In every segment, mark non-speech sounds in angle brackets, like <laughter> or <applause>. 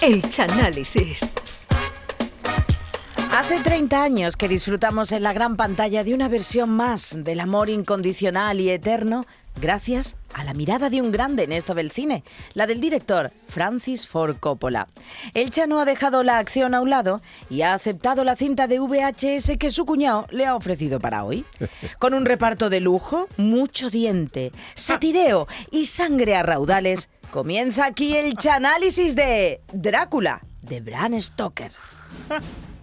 El Chanálisis. Hace 30 años que disfrutamos en la gran pantalla de una versión más del amor incondicional y eterno gracias a la mirada de un grande en esto del cine, la del director Francis Ford Coppola. El Chano ha dejado la acción a un lado y ha aceptado la cinta de VHS que su cuñado le ha ofrecido para hoy. <laughs> Con un reparto de lujo, mucho diente, satireo y sangre a raudales, comienza aquí el chanálisis de Drácula de Bram Stoker. <laughs>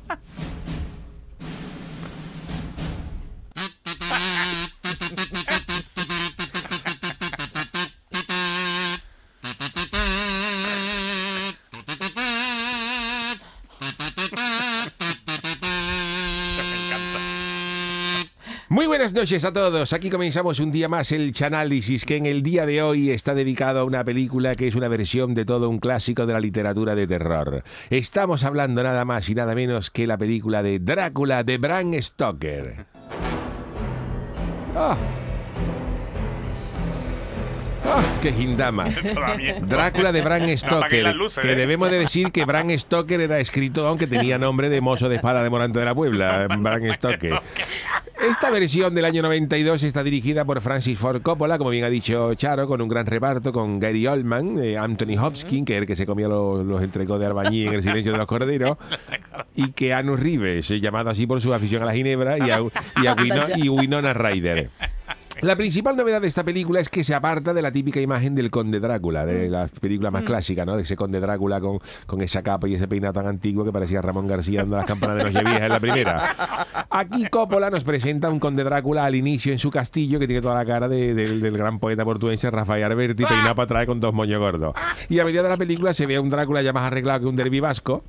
buenas noches a todos. Aquí comenzamos un día más el Chanálisis, que en el día de hoy está dedicado a una película que es una versión de todo un clásico de la literatura de terror. Estamos hablando nada más y nada menos que la película de Drácula de Bram Stoker. ¡Ah! ¡Ah, ¡Qué gindama! <laughs> Drácula de Bram <laughs> Stoker. las luces, que ¿eh? debemos de decir que Bram Stoker era escrito, aunque tenía nombre de mozo de espada de Morante de la Puebla. <laughs> Bram Stoker. Esta versión del año 92 está dirigida por Francis Ford Coppola, como bien ha dicho Charo, con un gran reparto con Gary Oldman, eh, Anthony Hopkins, que es el que se comía los, los entrecos de albañí en El silencio de los corderos, <laughs> y que Anu Reeves, eh, llamado así por su afición a la ginebra, y, a, y, a <laughs> Wino- y Winona Ryder. La principal novedad de esta película es que se aparta de la típica imagen del conde Drácula, de las películas más clásicas, ¿no? De ese conde Drácula con, con esa capa y ese peinado tan antiguo que parecía Ramón García dando las campanas de Nochevieja en la primera. Aquí Coppola nos presenta un conde Drácula al inicio en su castillo que tiene toda la cara de- del- del gran poeta portuense Rafael Alberti, peinado para atrás con dos moños gordos. Y a medida de la película se ve a un Drácula ya más arreglado que un derbi vasco,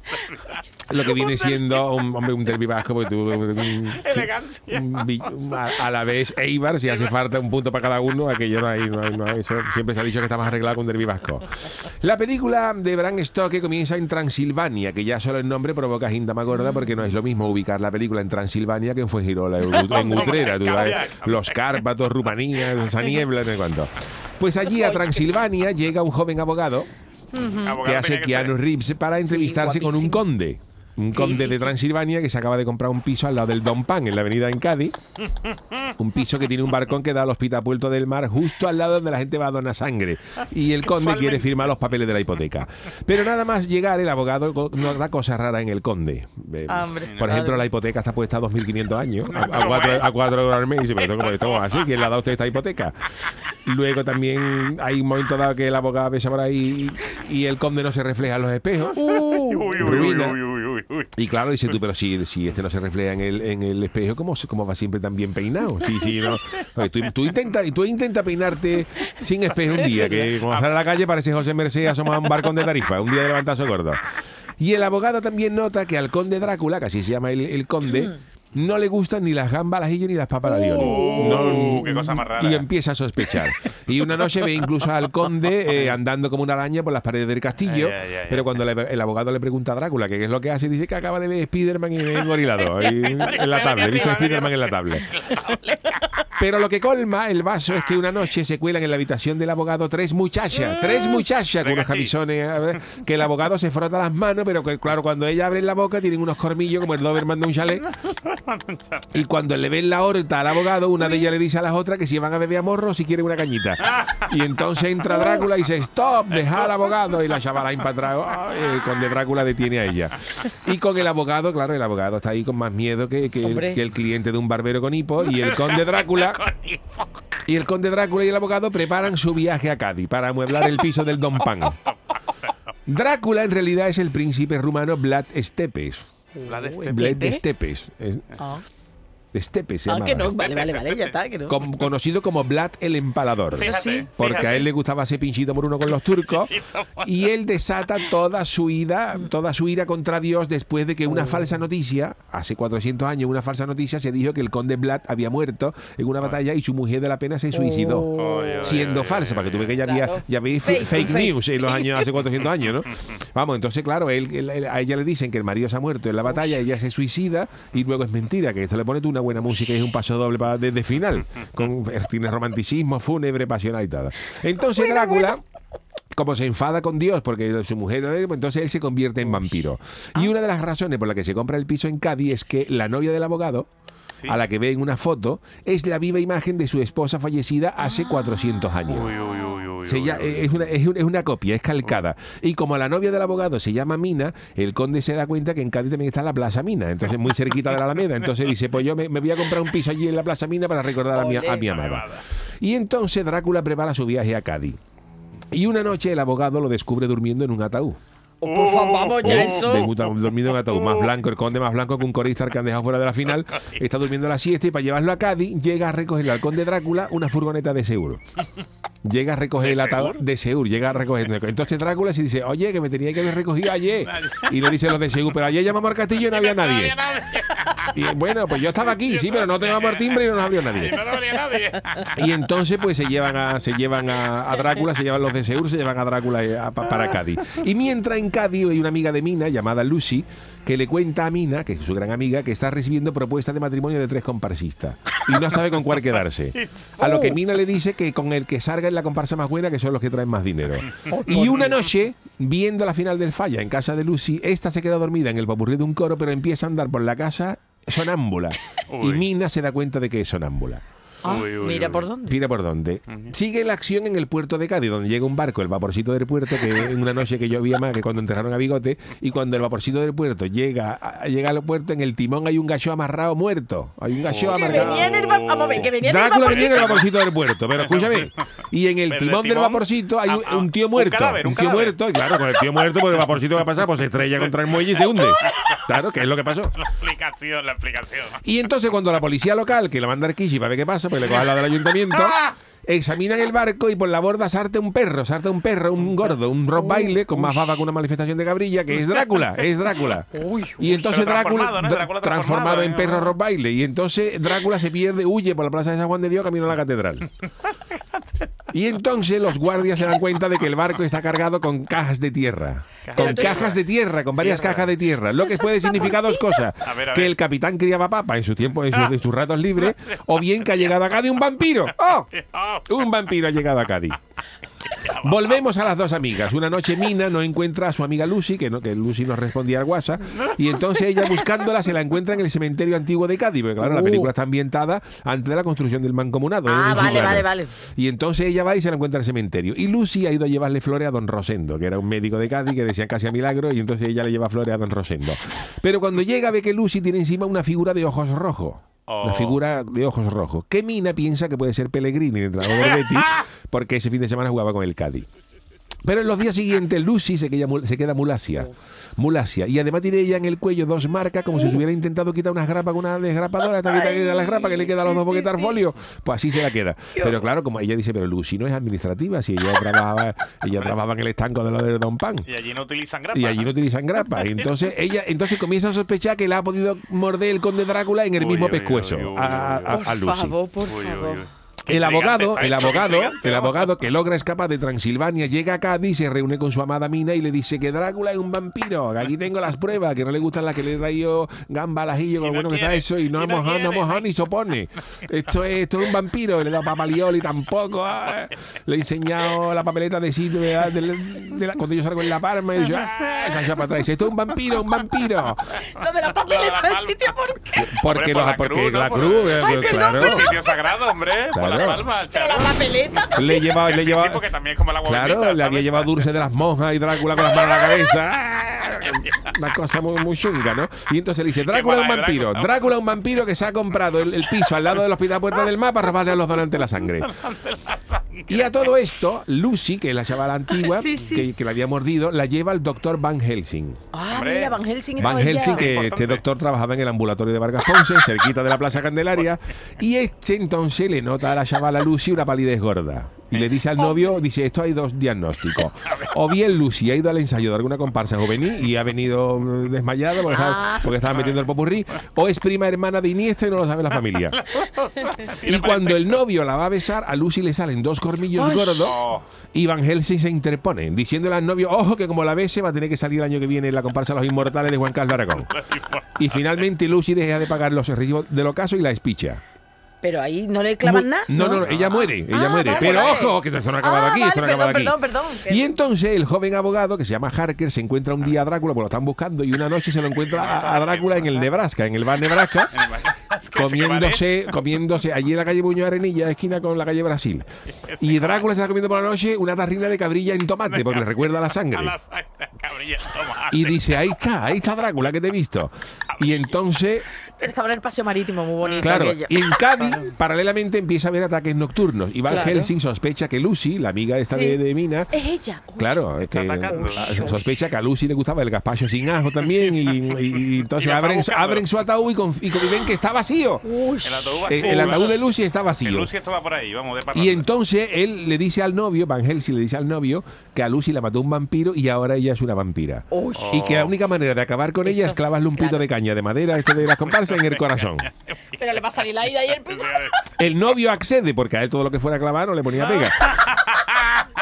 lo que viene siendo un, hombre, un derbi vasco, porque tú... un- un- a, a la vez Eibar, si hace falta un punto para cada uno, aquello no hay, no hay, no hay. Eso siempre se ha dicho que está más arreglado con Derby Vasco. La película de Bram Stoker comienza en Transilvania, que ya solo el nombre provoca gindama gorda porque no es lo mismo ubicar la película en Transilvania que en Fuengirola, en Ut- en Utrera, tú sabes, los Cárpatos, Rumanía, esa niebla, no sé cuánto. Pues allí a Transilvania llega un joven abogado que hace que. Keanu Reeves para entrevistarse con un conde. Un conde sí, de sí. Transilvania que se acaba de comprar un piso al lado del Don Pan en la avenida en Cádiz. Un piso que tiene un balcón que da al Hospital Puerto del Mar, justo al lado donde la gente va a donar sangre. Y el conde quiere firmar los papeles de la hipoteca. Pero nada más llegar, el abogado no da cosas raras en el conde. Eh, Hombre. Por ejemplo, la hipoteca está puesta a 2.500 años, a, a cuatro, a cuatro euros al mes. Y dice, pero esto, esto así, ¿quién le ha dado a usted esta hipoteca? Luego también hay un momento dado que el abogado pesa por ahí y, y el conde no se refleja en los espejos. Uy, uy, uy, ruina. Y claro, dice tú, pero si, si este no se refleja en el, en el espejo, ¿cómo, ¿cómo va siempre tan bien peinado? Sí, sí, no. Oye, tú, tú intenta, tú intenta peinarte sin espejo un día, que cuando sale a la calle parece José Merced asomado a un barcón de tarifa, un día de levantazo gordo. Y el abogado también nota que al conde Drácula, que así se llama el, el conde, no le gustan ni las gambas al ajillo ni las papas al alioli. Uh, qué cosa más rara. Y empieza a sospechar. Y una noche ve incluso al conde eh, andando como una araña por las paredes del castillo. Ay, ay, ay, pero ay. cuando le- el abogado le pregunta a Drácula qué es lo que hace, dice que acaba de ver Spiderman y ve engorilado ahí <laughs> en la tablet. ¿Viste Spiderman en la tablet? <laughs> Pero lo que colma el vaso es que una noche se cuelan en la habitación del abogado tres muchachas, tres muchachas con unos camisones, que el abogado se frota las manos, pero que claro, cuando ella abre la boca tienen unos cormillos como el Doberman de un chalet. Y cuando le ven la horta al abogado, una de ellas le dice a las otras que si van a beber a morro si quieren una cañita. Y entonces entra Drácula y dice, stop, deja al abogado. Y la chavala ay, el conde Drácula detiene a ella. Y con el abogado, claro, el abogado está ahí con más miedo que, que el, que el cliente de un barbero con hipo. Y el conde Drácula... Y el conde Drácula y el abogado preparan su viaje a Cádiz para amueblar el piso del Don Pan. Drácula en realidad es el príncipe rumano Vlad Stepes. La de este. Vlad. Stepes. Es- Ah, Stepes se Ah, llamaba. que no, vale, vale, vale, ya está, que no. Com- conocido como Vlad el Empalador. Eso sí. Porque a él le gustaba hacer pinchito por uno con los turcos <laughs> y él desata toda su ira, toda su ira contra Dios después de que Oh. una falsa noticia, hace 400 años, una falsa noticia se dijo que el conde Vlad había muerto en una batalla y su mujer de la pena se suicidó. Oh. Siendo falsa, para que tú veas que ya Claro. había, ya Fake, fake, fake. news en los años, hace 400 años, ¿no? <laughs> Vamos, entonces, claro, él, él- él- a ella le dicen que el marido se ha muerto en la batalla, ella se suicida y luego es mentira, que esto le pone tú una buena música y es un paso doble para, de, de final, con tiene romanticismo, fúnebre, pasional y tal. Entonces Drácula como se enfada con Dios porque su mujer, entonces él se convierte en vampiro. Y una de las razones por la que se compra el piso en Cádiz es que la novia del abogado, Sí. a la que ve en una foto, es la viva imagen de su esposa fallecida hace 400 años. Uy, uy, uy, Se es, una, es un- es una copia, es calcada. Y como la novia del abogado se llama Mina, el conde se da cuenta que en Cádiz también está la Plaza Mina, entonces muy cerquita de la Alameda. Entonces dice, pues yo me, me voy a comprar un piso allí en la Plaza Mina para recordar a mi, a mi amada. Y entonces Drácula prepara su viaje a Cádiz. Y una noche el abogado lo descubre durmiendo en un ataúd. Oh, por favor, vamos ya Oh, eso. ven, un- dormido en un ataúd más blanco, el conde más blanco que un corista que han dejado fuera de la final. <laughs> Está durmiendo la siesta y para llevarlo a Cádiz llega a recogerle al conde Drácula una furgoneta de seguro. Llega a recoger ¿De el ataúd de Segur, llega a recoger. Entonces Drácula se dice, oye, que me tenía que haber recogido ayer. <laughs> Y le dicen los de Segur, pero ayer llamamos al castillo y no había nadie. <laughs> No había nadie. Y bueno, pues yo estaba aquí, sí, pero no teníamos el timbre y no nos abrió nadie. No había nadie. Y entonces pues se llevan a, se llevan a, a Drácula, se llevan los de Seur, se llevan a Drácula eh, a- para Cádiz. Y mientras en Cádiz hay una amiga de Mina llamada Lucy que le cuenta a Mina, que es su gran amiga, que está recibiendo propuestas de matrimonio de tres comparsistas y no sabe con cuál quedarse. <laughs> A lo que Mina le dice que con el que salga es la comparsa más buena, que son los que traen más dinero. Y una noche, viendo la final del falla en casa de Lucy, esta se queda dormida en el papurrí de un coro, pero empieza a andar por la casa sonámbula. Y. Mina se da cuenta de que es sonámbula. Ah, Uy, uy, mira uy. por dónde. Mira por dónde. Sigue la acción en el puerto de Cádiz, donde llega un barco, el vaporcito del puerto, que en una noche que llovía más que cuando enterraron a Bigote, y cuando el vaporcito del puerto llega, a- llega al puerto, en el timón hay un gallo amarrado muerto. Hay un gallo Que amarrado. venía en el bar- vamos a ver, que venía en el Drácula venía en el vaporcito. del puerto, pero escúchame. Y en el Pero el timón del vaporcito hay un, Ah, ah, un tío un muerto. cadáver, un tío cadáver. muerto, y claro, con el tío muerto, porque el vaporcito que va a pasar, pues se estrella contra el muelle y se hunde. Claro, que es lo que pasó. La explicación, la explicación. Y entonces cuando la policía local, que la manda al Kishi para ver qué pasa, pues le coge la del ayuntamiento, <laughs> examinan el barco y por la borda salta un perro, salta un perro, un gordo, un rock baile con más baba que una manifestación de cabrilla, que es Drácula, <laughs> es Drácula. Y entonces Pero Drácula, transformado, ¿no? dra- Drácula transformado transformado, en ¿eh? perro rock baile. Y entonces Drácula se pierde, huye por la plaza de San Juan de Dios camino a la catedral. <laughs> Y entonces los guardias se dan cuenta de que el barco está cargado con cajas de tierra. Con cajas de tierra, con varias Tierra. cajas de tierra. Lo que puede significar dos cosas. A ver, a Que el capitán criaba papa en su tiempo, en sus, en sus ratos libres, <laughs> o bien que ha llegado a Cádiz un vampiro. <laughs> ¡Oh! Un vampiro ha llegado a Cádiz. Volvemos a las dos amigas. Una noche Mina no encuentra a su amiga Lucy, que, no, que Lucy no respondía al WhatsApp, y entonces ella buscándola se la encuentra en el cementerio antiguo de Cádiz, porque claro, la Uh. película está ambientada antes de la construcción del mancomunado. Ah, en su vale, vale, vale. Y entonces ella va y se la encuentra en el cementerio. Y Lucy ha ido a llevarle flores a don Rosendo, que era un médico de Cádiz que decían casi a milagro, y entonces ella le lleva flores a don Rosendo. Pero cuando llega ve que Lucy tiene encima una figura de ojos rojos. Una Oh. figura de ojos rojos. Que Mina piensa que puede ser Pellegrini, el entrenador del Betis, <laughs> porque ese fin de semana jugaba con el Cádiz. Pero en los días siguientes Lucy se queda, mul- se queda mulasia. Mulasia. Y además tiene ella en el cuello dos marcas como si se hubiera intentado quitar unas grapas con una desgrapadora. Esta que quita las grapas que le queda a los dos boquetas folio. Pues así se la queda. Pero claro, como ella dice, pero Lucy no es administrativa. Si ella trabajaba, ella trabajaba en el estanco de lo de Don Pan. Y allí no utilizan grapa. Y allí no utilizan grapa. Y <laughs> entonces ella entonces comienza a sospechar que la ha podido morder el conde Drácula en el Uy, mismo uy, pescuezo uy, uy, a, a- Por a Lucy. favor, por favor. El abogado, el abogado, el abogado que logra escapar de Transilvania llega a Cádiz, se reúne con su amada Mina y le dice que Drácula es un vampiro. que Aquí tengo las pruebas, que no le gustan las que le he traído gamba al ajillo, con lo no bueno que está eso, y no hemos mojado, no quiere. mojado ni sopone. Esto es, esto es un vampiro, le he dado papalioli tampoco. ah. Le he enseñado la papeleta de sitio de, la- de la- de la- cuando yo salgo en La Palma y yo, ah, se echa para atrás. Dice, Esto es un vampiro, un vampiro. Lo de la papeleta del sitio, ¿por qué? Porque, por los- la porque cruz, ¿no? la Por- cruz, eh, Ay, pues, perdón, claro. perdón. Sitio sagrado, hombre. Por la palma, Pero la papeleta también. Le llevaba, le sí, llevaba, sí, porque también es como Claro, bendita, le había llevado dulce de las monjas y Drácula con las manos a la cabeza. <laughs> <laughs> Una cosa muy, muy chunga, ¿no? Y entonces le dice, Drácula es un vampiro. Drácula. Drácula es un vampiro que se ha comprado el, el piso al lado del Hospital Puerta del Mar para robarle a los <laughs> donantes la sangre. Y a todo esto, Lucy, que es la chavala antigua Sí, sí. Que, que la había mordido, la lleva al doctor Van Helsing. Ah, Hombre. mira, Van Helsing Van. Helsing, que Importante. este doctor trabajaba en el ambulatorio de Vargas Ponce, cerquita de la Plaza Candelaria, <laughs> y este entonces le nota a la chavala Lucy una palidez gorda. Y le dice al novio, dice, esto hay dos diagnósticos. <laughs> O bien Lucy ha ido al ensayo de alguna comparsa juvenil y ha venido mm, desmayada porque, estaba, Ah. porque estaba metiendo el popurrí, o es prima hermana de Iniesta y no lo sabe la familia. <laughs> Y cuando el novio la va a besar, a Lucy le salen dos cormillos Ay. gordos Oh. y Van Helsing se interpone, diciéndole al novio, ojo que como la bese va a tener que salir el año que viene en la comparsa Los Inmortales de Juan Carlos Aragón. <laughs> Y finalmente Lucy deja de pagar los recibos del ocaso y la espicha. Pero ahí no le clavan nada. No, no, no, ella muere, ella Ah, muere. vale, pero vale. ojo, que esto no ha acabado Ah, aquí, esto no ha vale, acabado aquí. perdón, perdón, perdón, Y entonces el joven abogado que se llama Harker se encuentra un día a Drácula, pues lo están buscando, y una noche se lo encuentra <laughs> a, a Drácula en el Nebraska, en el bar Nebraska, <laughs> comiéndose, comiéndose allí en la calle Buño de Arenilla, esquina con la calle Brasil. <laughs> Y Drácula se está comiendo por la noche una tarrina de cabrilla en tomate, porque le recuerda a la A sangre. la sangre, cabrilla, tomate. Y dice, ahí está, ahí está Drácula que te he visto. Y entonces Pero estaba en el paseo marítimo, muy bonito Claro, aquello. y en Cádiz, paralelamente, empieza a haber ataques nocturnos. Y Van Claro. Helsing sospecha que Lucy, la amiga esta Sí. de, de Mina, Es ella. Uy, claro, es que, atacando. ah, sospecha que a Lucy le gustaba el gazpacho sin ajo también. Y, y- y <laughs> entonces Y abren, su ataúd y, con- y con- y ven que está vacío. uy. El ataúd Eh, el ataúd de Lucy está vacío. Lucy estaba por ahí, vamos, de Y entonces él le dice al novio, Van Helsing le dice al novio, que a Lucy la mató un vampiro y ahora ella es una vampira. Uy. Y que la única manera de acabar con ella es clavarle un pito claro. de caña de madera, este de las <laughs> en el corazón. Pero le va a salir la ida y el <laughs> pito. El novio accede porque a él todo lo que fuera clavar no le ponía pega. <laughs>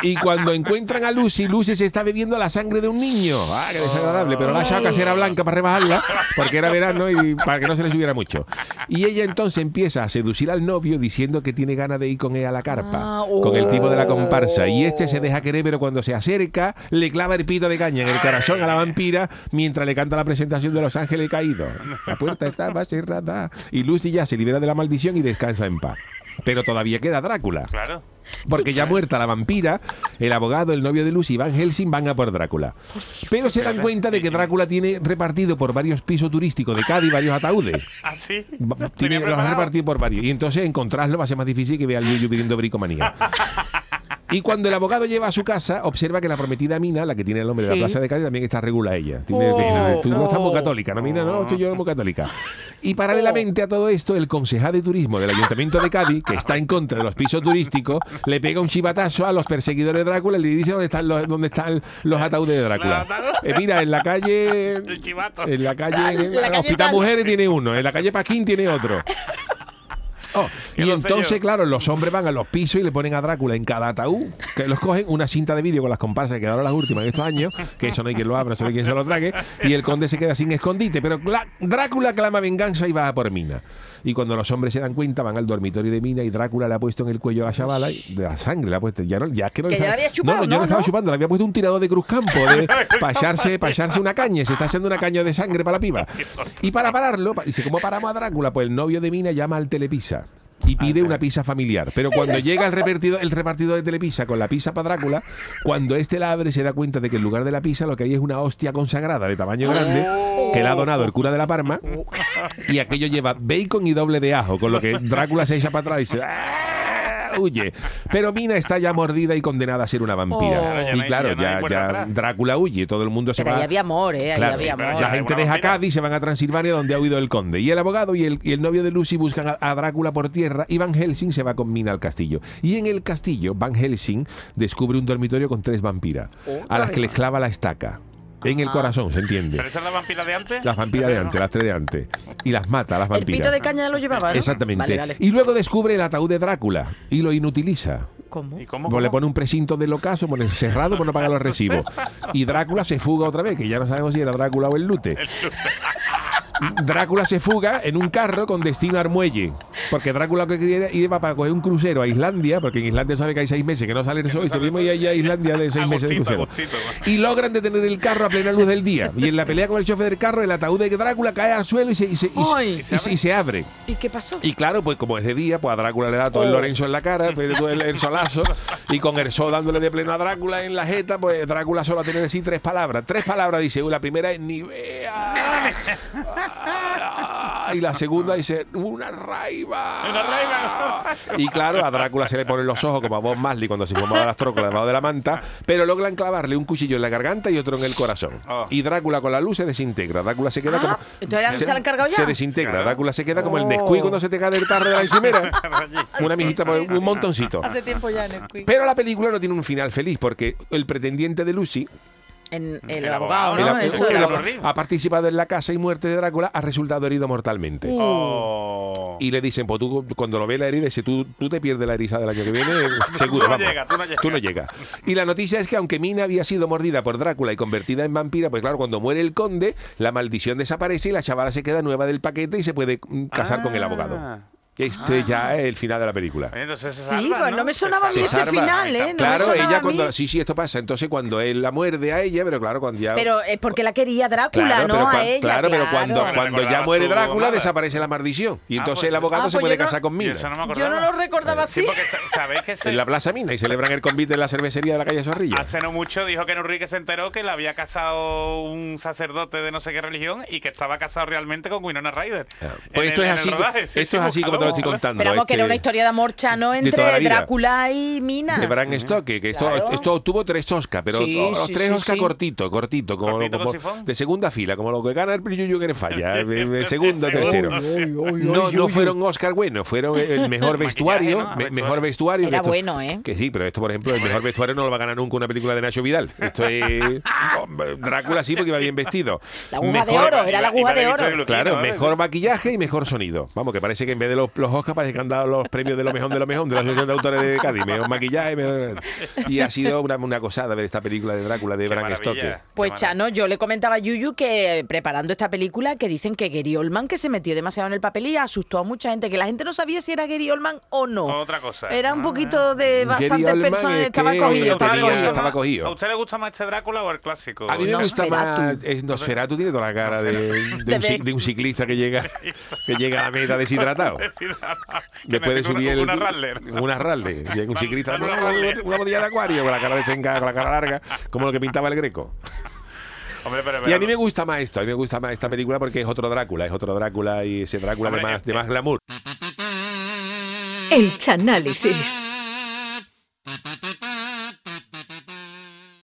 Y cuando encuentran a Lucy, Lucy se está bebiendo la sangre de un niño. Ah, qué desagradable. Pero la ha echado casera blanca para rebajarla, porque era verano y para que no se le subiera mucho. Y ella entonces empieza a seducir al novio diciendo que tiene ganas de ir con él a la carpa, Ah, con el tipo de la comparsa. Y oh. este se deja querer, pero cuando se acerca, le clava el pito de caña en el corazón a la vampira mientras le canta la presentación de Los Ángeles Caídos. La puerta estaba cerrada. Y Lucy ya se libera de la maldición y descansa en paz. Pero todavía queda Drácula. Claro. Porque ya muerta la vampira, el abogado, el novio de Lucy, Van Helsing, van a por Drácula. Pero se dan cuenta de que Drácula tiene repartido por varios pisos turísticos de Cádiz varios ataúdes. <laughs> Así. Va- Tiene, los ha repartido por varios. Y entonces encontrarlo va a ser más difícil que vea al Yuyu pidiendo bricomanía. <laughs> Y cuando el abogado lleva a su casa, observa que la prometida Mina, la que tiene el nombre de la plaza de Cádiz, también está regula ella. Tiene- Oh, tú no estás muy católica, ¿no? Mina, no, estoy yo muy católica. Y paralelamente a todo esto, el concejal de turismo del Ayuntamiento de Cádiz, que está en contra de los pisos turísticos, le pega un chivatazo a los perseguidores de Drácula y le dice dónde están los, dónde están los ataúdes de Drácula. Eh, mira, en la calle. El chivato. En la calle. En la el calle Hospital tal. Mujeres tiene uno, en la calle Paquín tiene otro. Oh, <laughs> y entonces, yo. claro, los hombres van a los pisos y le ponen a Drácula en cada ataúd, que los cogen una cinta de vídeo con las comparsas que quedaron las últimas en estos años, que eso no hay quien lo abra, eso no hay quien se lo trague, y el conde se queda sin escondite. Pero Drácula clama venganza y va a por Mina. Y cuando los hombres se dan cuenta, van al dormitorio de Mina y Drácula le ha puesto en el cuello a la chavala y de la sangre le ha puesto. Ya, no, ya es que no Que le ya estaba- la había chupado, No, no, yo ¿no? estaba chupando, le había puesto un tirador de cruzcampo de, <laughs> para echarse, para echarse una caña. Se está echando una caña de sangre para la piba. <laughs> Y para pararlo, pa- dice, ¿cómo paramos a Drácula? Pues el novio de Mina llama al Telepisa. Y pide una pizza familiar. Pero cuando llega el repartido, el repartidor de Telepisa con la pizza para Drácula, cuando este la abre se da cuenta de que en lugar de la pizza lo que hay es una hostia consagrada de tamaño grande que le ha donado el cura de la Parma. Y aquello lleva bacon y doble de ajo, con lo que Drácula se echa para atrás y se... ¡ah! Huye. Pero Mina está ya mordida y condenada a ser una vampira. Oh. Y claro, ya. Drácula huye, todo el mundo se Pero va. ahí había amor, ¿eh? Ahí Claro, había sí, pero amor. La gente deja. Cádiz y se van a Transilvania donde ha huido el conde. Y el abogado y el, y el novio de Lucy buscan a, a Drácula por tierra y Van Helsing se va con Mina al castillo. Y en el castillo, Van Helsing descubre un dormitorio con tres vampiras, a las que les clava la estaca. En el corazón, ¿se entiende? ¿Pero esa es la vampira de antes? Las vampiras de antes, las tres de antes. Y las mata, las El vampiras. pito de caña lo llevaba, ¿no? Exactamente. Vale, vale. Y luego descubre el ataúd de Drácula y lo inutiliza. ¿Cómo? ¿Y cómo? Pues le pone un precinto del ocaso, pone cerrado por no pagar los recibos. Y Drácula se fuga otra vez, que ya no sabemos si era Drácula o el Lute. <laughs> Drácula se fuga en un carro con destino al muelle. Porque Drácula lo que quería era- iba para coger un crucero a Islandia, porque en Islandia sabe que hay seis meses que no sale el sol, y se allá a Islandia de seis meses de crucero. Y logran detener el carro a plena luz del día. Y en la pelea con el chofer del carro, el ataúd de Drácula cae al suelo y se, y se- y se- Ay. y se- y se abre. ¿Y qué pasó? Y claro, pues como es de día, pues a Drácula le da todo el Oh. Lorenzo en la cara, pues, el, el solazo, y con el sol dándole de pleno a Drácula en la jeta, pues Drácula solo tiene que decir tres palabras. Tres palabras dice, la primera es ni vea. Y la segunda dice, una raiva. Una raiva. Y claro, a Drácula se le ponen los ojos como a Bob Marley cuando se fumaba las trócolas debajo de la manta, pero logran clavarle un cuchillo en la garganta y otro en el corazón. Oh. Y Drácula con la luz se desintegra. Drácula se queda Ah, como. entonces se la han cargado ya. Se desintegra. Claro. Drácula se queda como el Oh. Nesquik cuando se te cae del carro de la encimera. <laughs> Una mijita, un montoncito. Hace tiempo ya quiz. Pero la película no tiene un final feliz porque el pretendiente de Lucy En el, El abogado, abogado, ¿no? el- Eso el- ha participado en la casa y muerte de Drácula, ha resultado herido mortalmente. Oh. Y le dicen, pues tú cuando lo ve la herida, dice, tú, tú te pierdes la eriza del año que viene, <laughs> seguro. Tú no vamos. llegas, tú no llegas. Tú no llegas. Y la noticia es que aunque Mina había sido mordida por Drácula y convertida en vampira, pues claro, cuando muere el conde, la maldición desaparece y la chavala se queda nueva del paquete y se puede mm, casar con el abogado. Ah. Esto es ya el final de la película. Oye, Entonces se Sí, pues no me Se sonaba a mí ese salva. final, ¿eh? No me claro, sonaba ella a mí. cuando... Sí, sí, esto pasa. Entonces cuando él la muerde a ella, pero claro, cuando ya... Pero es porque la quería Drácula, Claro, no pero, a ella. claro, pero cuando, Claro. cuando ya Recordaba muere su Drácula desaparece la maldición. Y Ah, entonces pues- el abogado Ah, se pues puede yo no- casar con Yo Mina. eso no me Yo no lo recordaba Sí, así. porque sa- sabéis que se- En la Plaza Mina y celebran el convite en la cervecería de la calle Zorrilla. hace no mucho dijo que Enrique se enteró que le había casado un sacerdote de no sé qué religión y que estaba casado realmente con Winona Ryder. Pues esto el- es en el así, rodaje. Sí, esto sí, es así como te lo estoy contando. Esperamos que este, era una historia de amor chano entre. Drácula y Mina. de Bram Stoker, que esto, Claro. esto obtuvo tres Oscar, pero Sí, los sí, tres sí, Oscar cortito, cortito, como, Cortito de segunda fila, como lo que gana el Yuyu que le falla, el, segundo, tercero. No, no fueron Oscar buenos, fueron el <laughs> mejor vestuario, ¿no? me- Vestuario. mejor vestuario. Era que esto- bueno, ¿eh? Que sí, pero esto, por ejemplo, el mejor vestuario no lo va a ganar nunca una película de Nacho Vidal. Esto es <laughs> Drácula sí porque iba bien vestido. La aguja de oro, era la aguja de oro. Claro, mejor maquillaje y mejor sonido. Vamos, que parece que en vez de los, los Oscar parece que han dado los premios de lo mejor de lo mejor de la Asociación de Autores de Cádiz. Mejor maquillaje, mejor- Y ha sido una, una gozada ver esta película de Drácula de Bram. Stoker. Pues Chano, yo le comentaba a Yuyu que eh, preparando esta película que dicen que Gary Oldman que se metió demasiado en el papel y asustó a mucha gente, que la gente no sabía si era Gary Oldman o no. Otra cosa. Era un Ah, poquito de bastantes personas, es estaba cogido, estaba tenía- cogido. estaba cogido. ¿A usted le gusta más este Drácula o el clásico? A mí me gusta más. Nosferatu tiene toda la cara de, de un, de un ciclista que llega, <laughs> que llega a la meta deshidratado. <laughs> Deshidratado. Que Después de necesita subir una, el. una Rattler. Una Rattler. Llega un <laughs> ciclista. una botella de acuario con la cara desencada, con la cara larga, como lo que pintaba el greco. <laughs> Hombre, pero, Y a pero- mí me gusta más esto, a mí me gusta más esta película porque es otro Drácula, es otro Drácula y ese Drácula de Hombre, más, eh, de más glamour. El Chanálisis.